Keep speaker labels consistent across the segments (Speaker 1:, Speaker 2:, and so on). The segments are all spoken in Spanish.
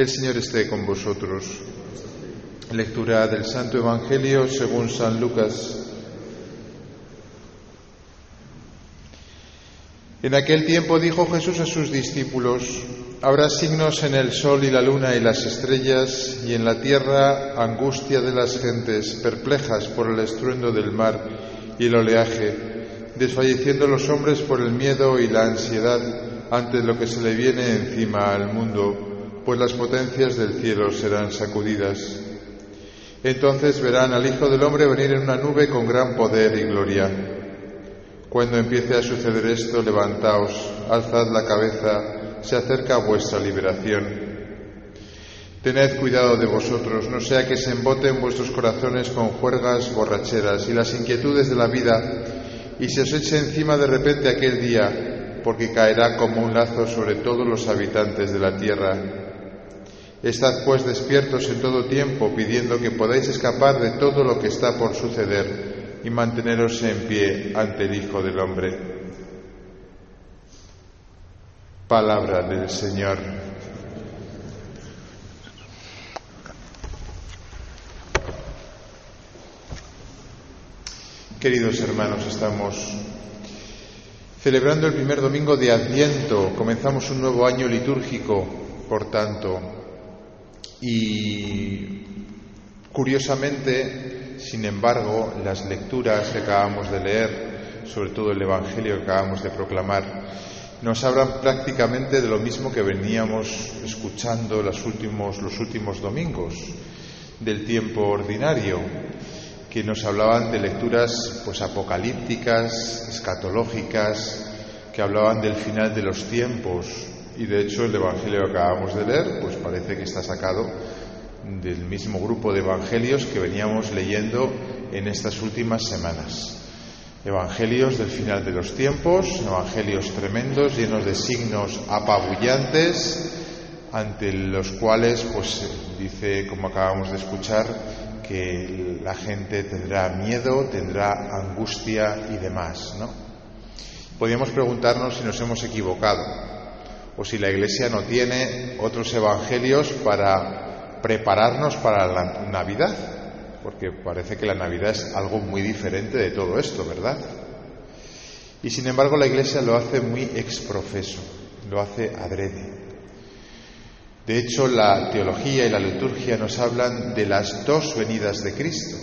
Speaker 1: El Señor esté con vosotros. Lectura del Santo Evangelio según San Lucas. En aquel tiempo dijo Jesús a sus discípulos, habrá signos en el sol y la luna y las estrellas, y en la tierra angustia de las gentes, perplejas por el estruendo del mar y el oleaje, desfalleciendo los hombres por el miedo y la ansiedad ante lo que se le viene encima al mundo, pues las potencias del cielo serán sacudidas. Entonces verán al Hijo del Hombre venir en una nube con gran poder y gloria. Cuando empiece a suceder esto, levantaos, alzad la cabeza, se acerca vuestra liberación. Tened cuidado de vosotros, no sea que se emboten vuestros corazones con juergas borracheras y las inquietudes de la vida, y se os eche encima de repente aquel día, porque caerá como un lazo sobre todos los habitantes de la tierra. Estad pues despiertos en todo tiempo, pidiendo que podáis escapar de todo lo que está por suceder y manteneros en pie ante el Hijo del Hombre. Palabra del Señor. Queridos hermanos, estamos celebrando el primer domingo de Adviento. Comenzamos un nuevo año litúrgico, por tanto. Y curiosamente, sin embargo, las lecturas que acabamos de leer, sobre todo el Evangelio que acabamos de proclamar, nos hablan prácticamente de lo mismo que veníamos escuchando los últimos, domingos del tiempo ordinario que nos hablaban de lecturas pues apocalípticas, escatológicas, que hablaban del final de los tiempos y de hecho el evangelio que acabamos de leer pues parece que está sacado del mismo grupo de evangelios que veníamos leyendo en estas últimas semanas. Evangelios del final de los tiempos, evangelios tremendos, llenos de signos apabullantes, ante los cuales, pues dice, como acabamos de escuchar, que la gente tendrá miedo, tendrá angustia y demás, ¿no? Podríamos preguntarnos si nos hemos equivocado o si la Iglesia no tiene otros evangelios para prepararnos para la Navidad, porque parece que la Navidad es algo muy diferente de todo esto, ¿verdad? Y sin embargo la Iglesia lo hace muy exprofeso, lo hace adrede. De hecho, la teología y la liturgia nos hablan de las dos venidas de Cristo.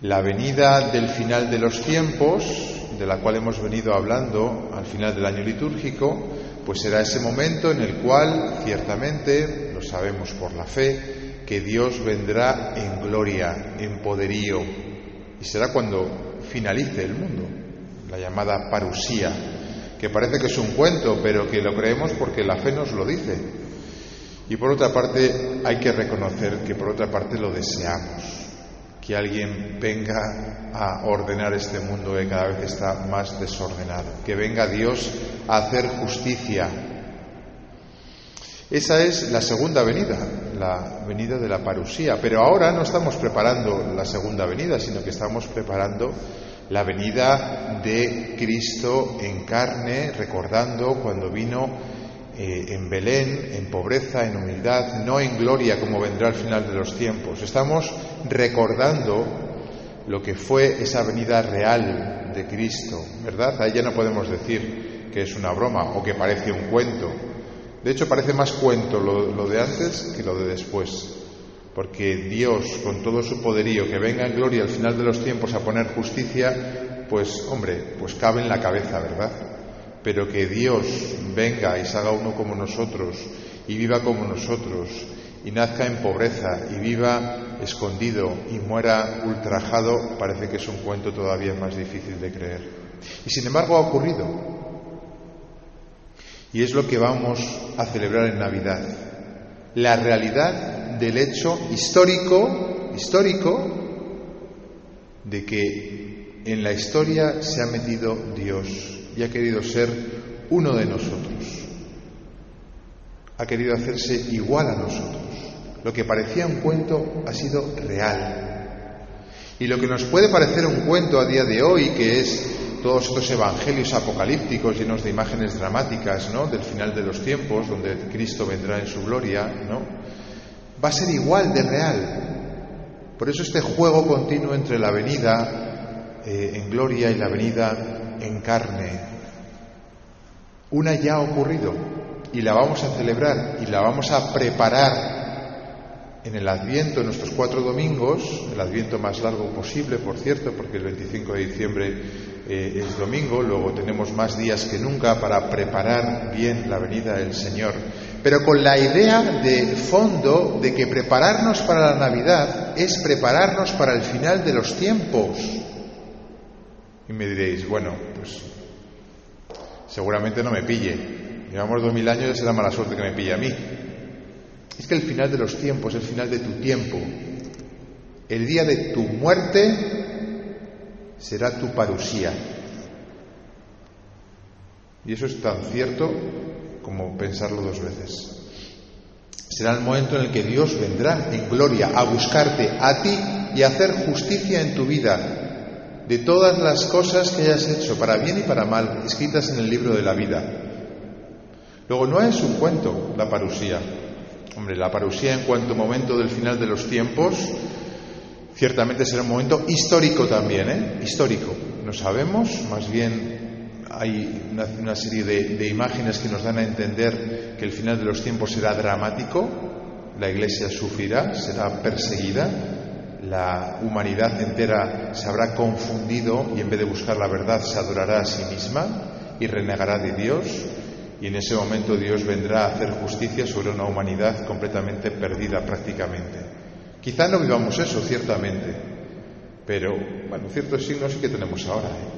Speaker 1: La venida del final de los tiempos, de la cual hemos venido hablando al final del año litúrgico, pues será ese momento en el cual, ciertamente, lo sabemos por la fe, que Dios vendrá en gloria, en poderío, y será cuando finalice el mundo, la llamada parusía, que parece que es un cuento, pero que lo creemos porque la fe nos lo dice. Y por otra parte, hay que reconocer que por otra parte lo deseamos, que alguien venga a ordenar este mundo que cada vez está más desordenado, que venga Dios a hacer justicia. Esa es la segunda venida, la venida de la parusía, pero ahora no estamos preparando la segunda venida, sino que estamos preparando la venida de Cristo en carne, recordando cuando vino eh, en Belén, en pobreza, en humildad, no en gloria como vendrá al final de los tiempos. Estamos recordando lo que fue esa venida real de Cristo, ¿verdad? A ella no podemos decir que es una broma o que parece un cuento. De hecho, parece más cuento lo de antes que lo de después porque Dios, con todo su poderío, que venga en gloria al final de los tiempos a poner justicia, pues hombre, pues cabe en la cabeza, ¿verdad? Pero que Dios venga y se haga uno como nosotros y viva como nosotros y nazca en pobreza y viva escondido y muera ultrajado, parece que es un cuento todavía más difícil de creer. Y sin embargo ha ocurrido. Y es lo que vamos a celebrar en Navidad. La realidad del hecho histórico, histórico, de que en la historia se ha metido Dios y ha querido ser uno de nosotros. Ha querido hacerse igual a nosotros. Lo que parecía un cuento ha sido real. Y lo que nos puede parecer un cuento a día de hoy, que es todos estos evangelios apocalípticos llenos de imágenes dramáticas, ¿no? Del final de los tiempos, donde Cristo vendrá en su gloria, ¿no? Va a ser igual de real. Por eso este juego continuo entre la venida eh, en gloria y la venida en carne. Una ya ha ocurrido y la vamos a celebrar y la vamos a preparar en el Adviento, en nuestros cuatro domingos, el Adviento más largo posible, por cierto, porque el 25 de diciembre eh, es domingo, luego tenemos más días que nunca para preparar bien la venida del Señor, pero con la idea de fondo de que prepararnos para la Navidad es prepararnos para el final de los tiempos. Y me diréis, bueno, pues seguramente no me pille. Llevamos dos mil años y será mala suerte que me pille a mí. Es que el final de los tiempos, el final de tu tiempo, el día de tu muerte será tu parusía. Y eso es tan cierto como pensarlo dos veces. Será el momento en el que Dios vendrá en gloria a buscarte a ti y a hacer justicia en tu vida de todas las cosas que hayas hecho, para bien y para mal, escritas en el libro de la vida. Luego, no es un cuento la parusía, Hombre, la parusía en cuanto momento del final de los tiempos, ciertamente será un momento histórico también, ¿eh? Histórico. No sabemos, más bien hay una, serie de, imágenes que nos dan a entender que el final de los tiempos será dramático, la iglesia sufrirá, será perseguida, la humanidad entera se habrá confundido y en vez de buscar la verdad se adorará a sí misma y renegará de Dios y en ese momento Dios vendrá a hacer justicia sobre una humanidad completamente perdida prácticamente. Quizá no vivamos eso, ciertamente, pero bueno, ciertos signos sí que tenemos ahora. ¿eh?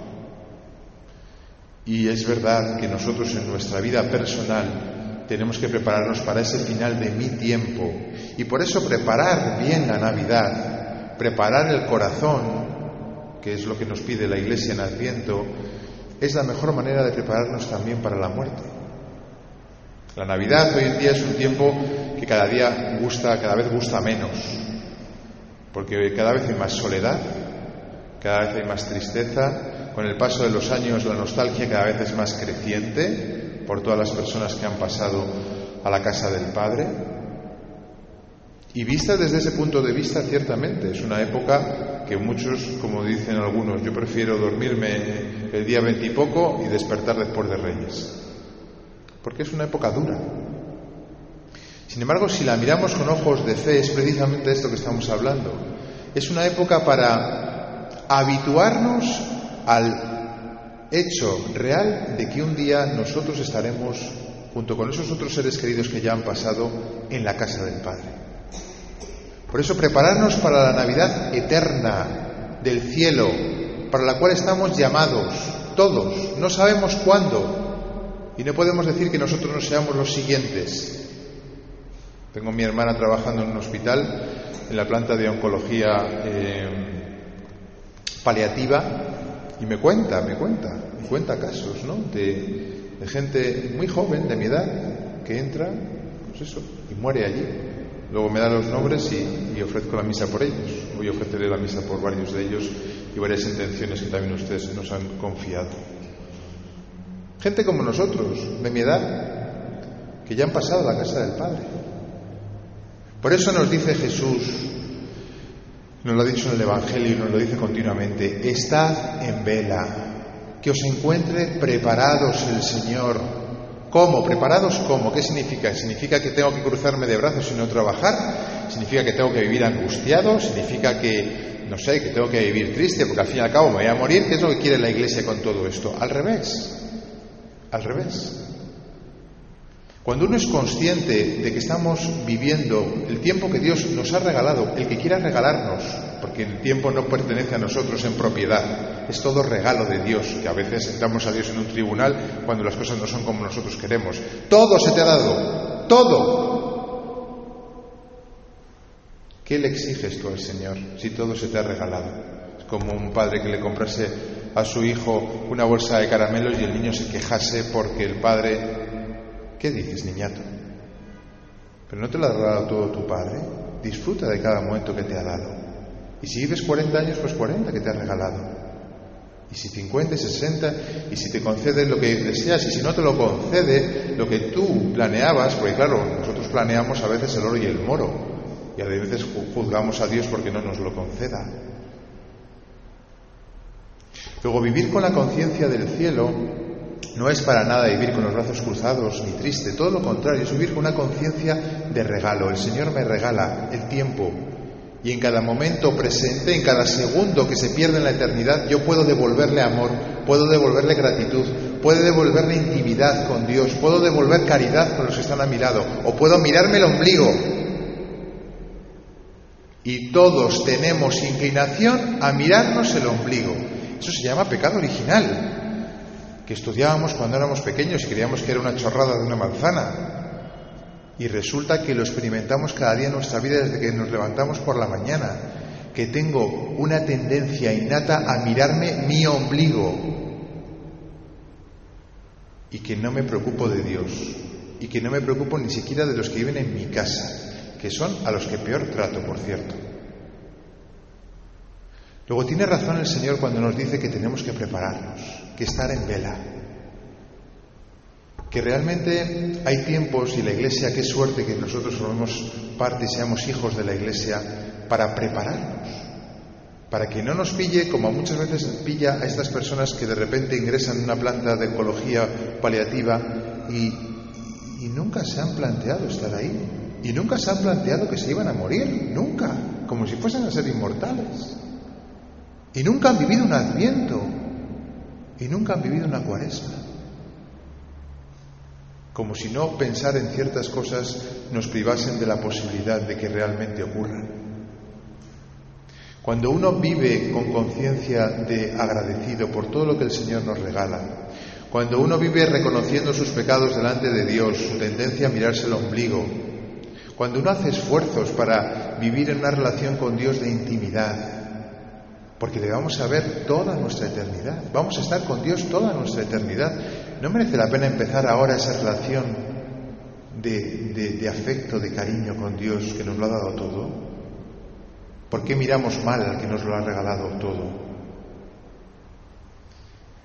Speaker 1: Y es verdad que nosotros en nuestra vida personal tenemos que prepararnos para ese final de mi tiempo y por eso preparar bien la Navidad, preparar el corazón, que es lo que nos pide la Iglesia en Adviento, es la mejor manera de prepararnos también para la muerte. La Navidad. Hoy en día es un tiempo que cada día gusta, cada vez gusta menos, porque cada vez hay más soledad, cada vez hay más tristeza, con el paso de los años la nostalgia cada vez es más creciente por todas las personas que han pasado a la casa del Padre. Y vista desde ese punto de vista, ciertamente, es una época que muchos, como dicen algunos, yo prefiero dormirme el día veintipoco y despertar después de Reyes porque es una época dura. Sin embargo, si la miramos con ojos de fe, es precisamente esto que estamos hablando. Es una época para habituarnos al hecho real de que un día nosotros estaremos, junto con esos otros seres queridos que ya han pasado, en la casa del Padre. Por eso prepararnos para la Navidad eterna del cielo, para la cual estamos llamados, todos, no sabemos cuándo, y no podemos decir que nosotros no seamos los siguientes. Tengo a mi hermana trabajando en un hospital, en la planta de oncología eh, paliativa, y me cuenta, me cuenta, me cuenta casos, ¿no? De, gente muy joven, de mi edad, que entra, pues eso, y muere allí. Luego me da los nombres y, y ofrezco la misa por ellos. Hoy ofreceré la misa por varios de ellos y varias intenciones que también ustedes nos han confiado. Gente como nosotros, de mi edad, que ya han pasado a la casa del Padre. Por eso nos dice Jesús, nos lo ha dicho en el Evangelio y nos lo dice continuamente, estad en vela, que os encuentre preparados el Señor. ¿Cómo? ¿Preparados cómo? ¿Qué significa? ¿Significa que tengo que cruzarme de brazos y no trabajar? ¿Significa que tengo que vivir angustiado? ¿Significa que, no sé, que tengo que vivir triste porque al fin y al cabo me voy a morir? ¿Qué es lo que quiere la Iglesia con todo esto? Al revés. Al revés. Cuando uno es consciente de que estamos viviendo el tiempo que Dios nos ha regalado, el que quiera regalarnos, porque el tiempo no pertenece a nosotros en propiedad, es todo regalo de Dios, que a veces entramos a Dios en un tribunal cuando las cosas no son como nosotros queremos. Todo se te ha dado, todo. ¿Qué le exiges tú al Señor si todo se te ha regalado? Es como un padre que le comprase a su hijo una bolsa de caramelos y el niño se quejase porque el padre... ¿Qué dices, niñato? Pero no te lo ha dado todo tu padre. Disfruta de cada momento que te ha dado. Y si vives 40 años, pues 40 que te ha regalado. Y si 50 y 60, y si te concede lo que deseas, y si no te lo concede, lo que tú planeabas, porque claro, nosotros planeamos a veces el oro y el moro, y a veces juzgamos a Dios porque no nos lo conceda. Luego, vivir con la conciencia del cielo no es para nada vivir con los brazos cruzados ni triste, todo lo contrario, es vivir con una conciencia de regalo. El Señor me regala el tiempo, y en cada momento presente, en cada segundo que se pierde en la eternidad, yo puedo devolverle amor, puedo devolverle gratitud, puedo devolverle intimidad con Dios, puedo devolver caridad con los que están a mi lado, o puedo mirarme el ombligo. Y todos tenemos inclinación a mirarnos el ombligo. Eso se llama pecado original, que estudiábamos cuando éramos pequeños y creíamos que era una chorrada de una manzana. Y resulta que lo experimentamos cada día en nuestra vida desde que nos levantamos por la mañana, que tengo una tendencia innata a mirarme mi ombligo y que no me preocupo de Dios y que no me preocupo ni siquiera de los que viven en mi casa, que son a los que peor trato, por cierto. Luego tiene razón el Señor cuando nos dice que tenemos que prepararnos, que estar en vela. Que realmente hay tiempos y la Iglesia, qué suerte que nosotros formemos parte y seamos hijos de la Iglesia para prepararnos, para que no nos pille como muchas veces pilla a estas personas que de repente ingresan en una planta de ecología paliativa y, y nunca se han planteado estar ahí, y nunca se han planteado que se iban a morir, nunca, como si fuesen a ser inmortales, y nunca han vivido un adviento, y nunca han vivido una cuaresma como si no pensar en ciertas cosas nos privasen de la posibilidad de que realmente ocurran. Cuando uno vive con conciencia de agradecido por todo lo que el Señor nos regala, cuando uno vive reconociendo sus pecados delante de Dios, su tendencia a mirarse el ombligo, cuando uno hace esfuerzos para vivir en una relación con Dios de intimidad, porque le vamos a ver toda nuestra eternidad, vamos a estar con Dios toda nuestra eternidad. ¿No merece la pena empezar ahora esa relación de, afecto, de cariño con Dios que nos lo ha dado todo? ¿Por qué miramos mal al que nos lo ha regalado todo?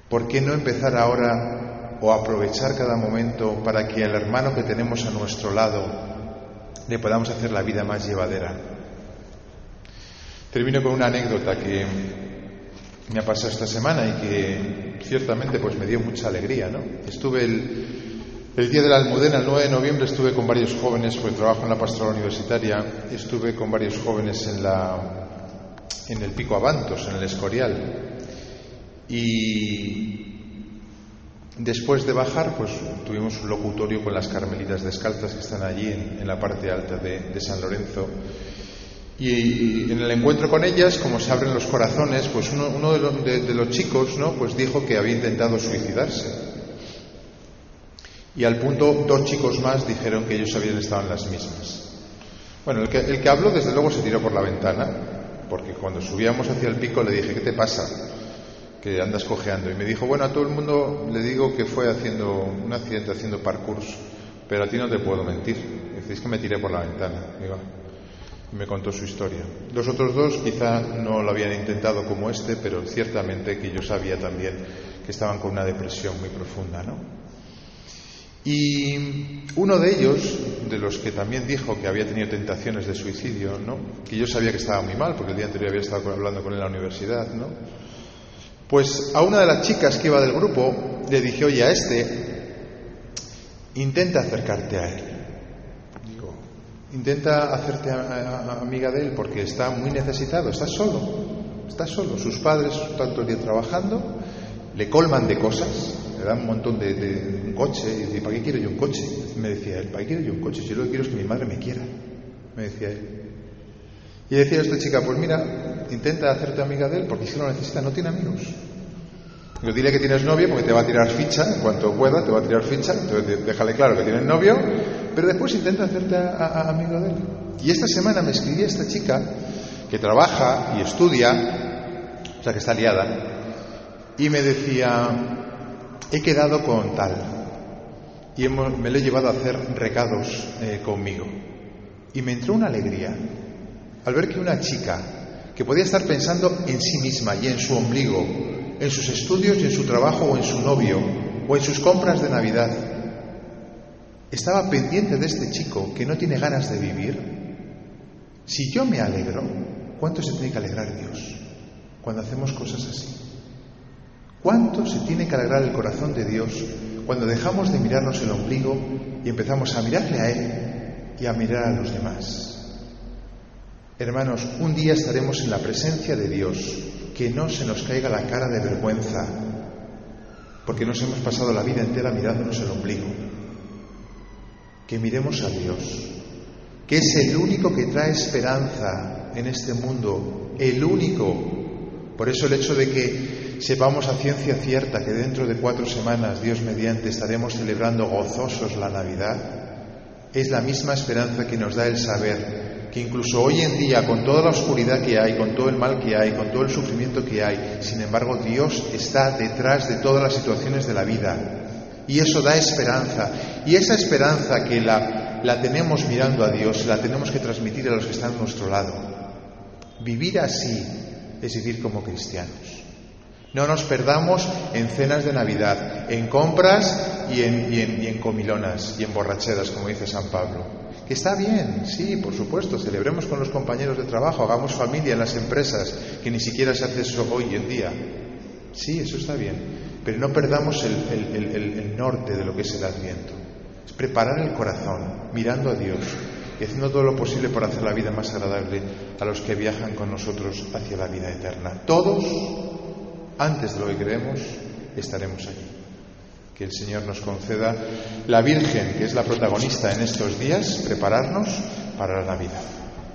Speaker 1: ¿Por qué no empezar ahora o aprovechar cada momento para que al hermano que tenemos a nuestro lado le podamos hacer la vida más llevadera? Termino con una anécdota que me ha pasado esta semana y que ciertamente pues me dio mucha alegría, ¿no? Estuve el, día de la Almudena, el 9 de noviembre, estuve con varios jóvenes, pues trabajo en la pastoral universitaria, estuve con varios jóvenes en, la, en el Pico Avantos, en el Escorial. Y después de bajar, pues tuvimos un locutorio con las carmelitas descalzas que están allí en, la parte alta de San Lorenzo. Y en el encuentro con ellas, como se abren los corazones, pues uno, de, los, chicos, ¿no? Pues dijo que había intentado suicidarse. Y al punto, dos chicos más dijeron que ellos habían estado en las mismas. Bueno, el que, el que habló, desde luego, se tiró por la ventana, porque cuando subíamos hacia el pico le dije, ¿qué te pasa? Que andas cojeando. Y me dijo, bueno, a todo el mundo le digo que fue haciendo un accidente, haciendo parkour, pero a ti no te puedo mentir. Decís que me tiré por la ventana. Digo, me contó su historia. Los otros dos quizá no lo habían intentado como este, pero ciertamente que yo sabía también que estaban con una depresión muy profunda, ¿no? Y uno de ellos, de los que también dijo que había tenido tentaciones de suicidio, ¿no? Que yo sabía que estaba muy mal, porque el día anterior había estado hablando con él en la universidad, ¿no? Pues a una de las chicas que iba del grupo le dije, oye, a este, intenta acercarte a él. Intenta hacerte amiga de él porque está muy necesitado, está solo, está solo. Sus padres están todo el día trabajando, le colman de cosas, le dan un montón de, un coche y dice, ¿para qué quiero yo un coche? Me decía él, ¿para qué quiero yo un coche? Si yo lo que quiero es que mi madre me quiera, me decía él. Y decía esta chica, pues mira, intenta hacerte amiga de él porque si lo necesita, no tiene amigos. Digo, dile que tienes novio porque te va a tirar ficha, en cuanto pueda, te va a tirar ficha, entonces déjale claro que tienes novio pero después intenta hacerte amigo de él. Y esta semana me escribía esta chica que trabaja y estudia, o sea que está liada, y me decía, he quedado con tal, y me lo he llevado a hacer recados eh, conmigo. Y me entró una alegría al ver que una chica que podía estar pensando en sí misma y en su ombligo en sus estudios y en su trabajo o en su novio o en sus compras de Navidad, estaba pendiente de este chico que no tiene ganas de vivir, si yo me alegro, ¿cuánto se tiene que alegrar Dios cuando hacemos cosas así? ¿Cuánto se tiene que alegrar el corazón de Dios cuando dejamos de mirarnos el ombligo y empezamos a mirarle a Él y a mirar a los demás? Hermanos, un día estaremos en la presencia de Dios, que no se nos caiga la cara de vergüenza, porque nos hemos pasado la vida entera mirándonos el ombligo. Que miremos a Dios, que es el único que trae esperanza en este mundo, el único. Por eso el hecho de que sepamos a ciencia cierta que dentro de cuatro semanas, Dios mediante, estaremos celebrando gozosos la Navidad, es la misma esperanza que nos da el saber que incluso hoy en día, con toda la oscuridad que hay, con todo el mal que hay, con todo el sufrimiento que hay, sin embargo Dios está detrás de todas las situaciones de la vida. Y eso da esperanza. Y esa esperanza que la, la tenemos mirando a Dios, la tenemos que transmitir a los que están a nuestro lado. Vivir así es vivir como cristianos. No nos perdamos en cenas de Navidad, en compras y en, y en comilonas y en borracheras, como dice San Pablo. Está bien, sí, por supuesto, celebremos con los compañeros de trabajo, hagamos familia en las empresas, que ni siquiera se hace eso hoy en día. Sí, eso está bien, pero no perdamos el, norte de lo que es el adviento. Es preparar el corazón, mirando a Dios y haciendo todo lo posible por hacer la vida más agradable a los que viajan con nosotros hacia la vida eterna. Todos, antes de lo que creemos, estaremos allí que el Señor nos conceda la Virgen, que es la protagonista en estos días, prepararnos para la Navidad.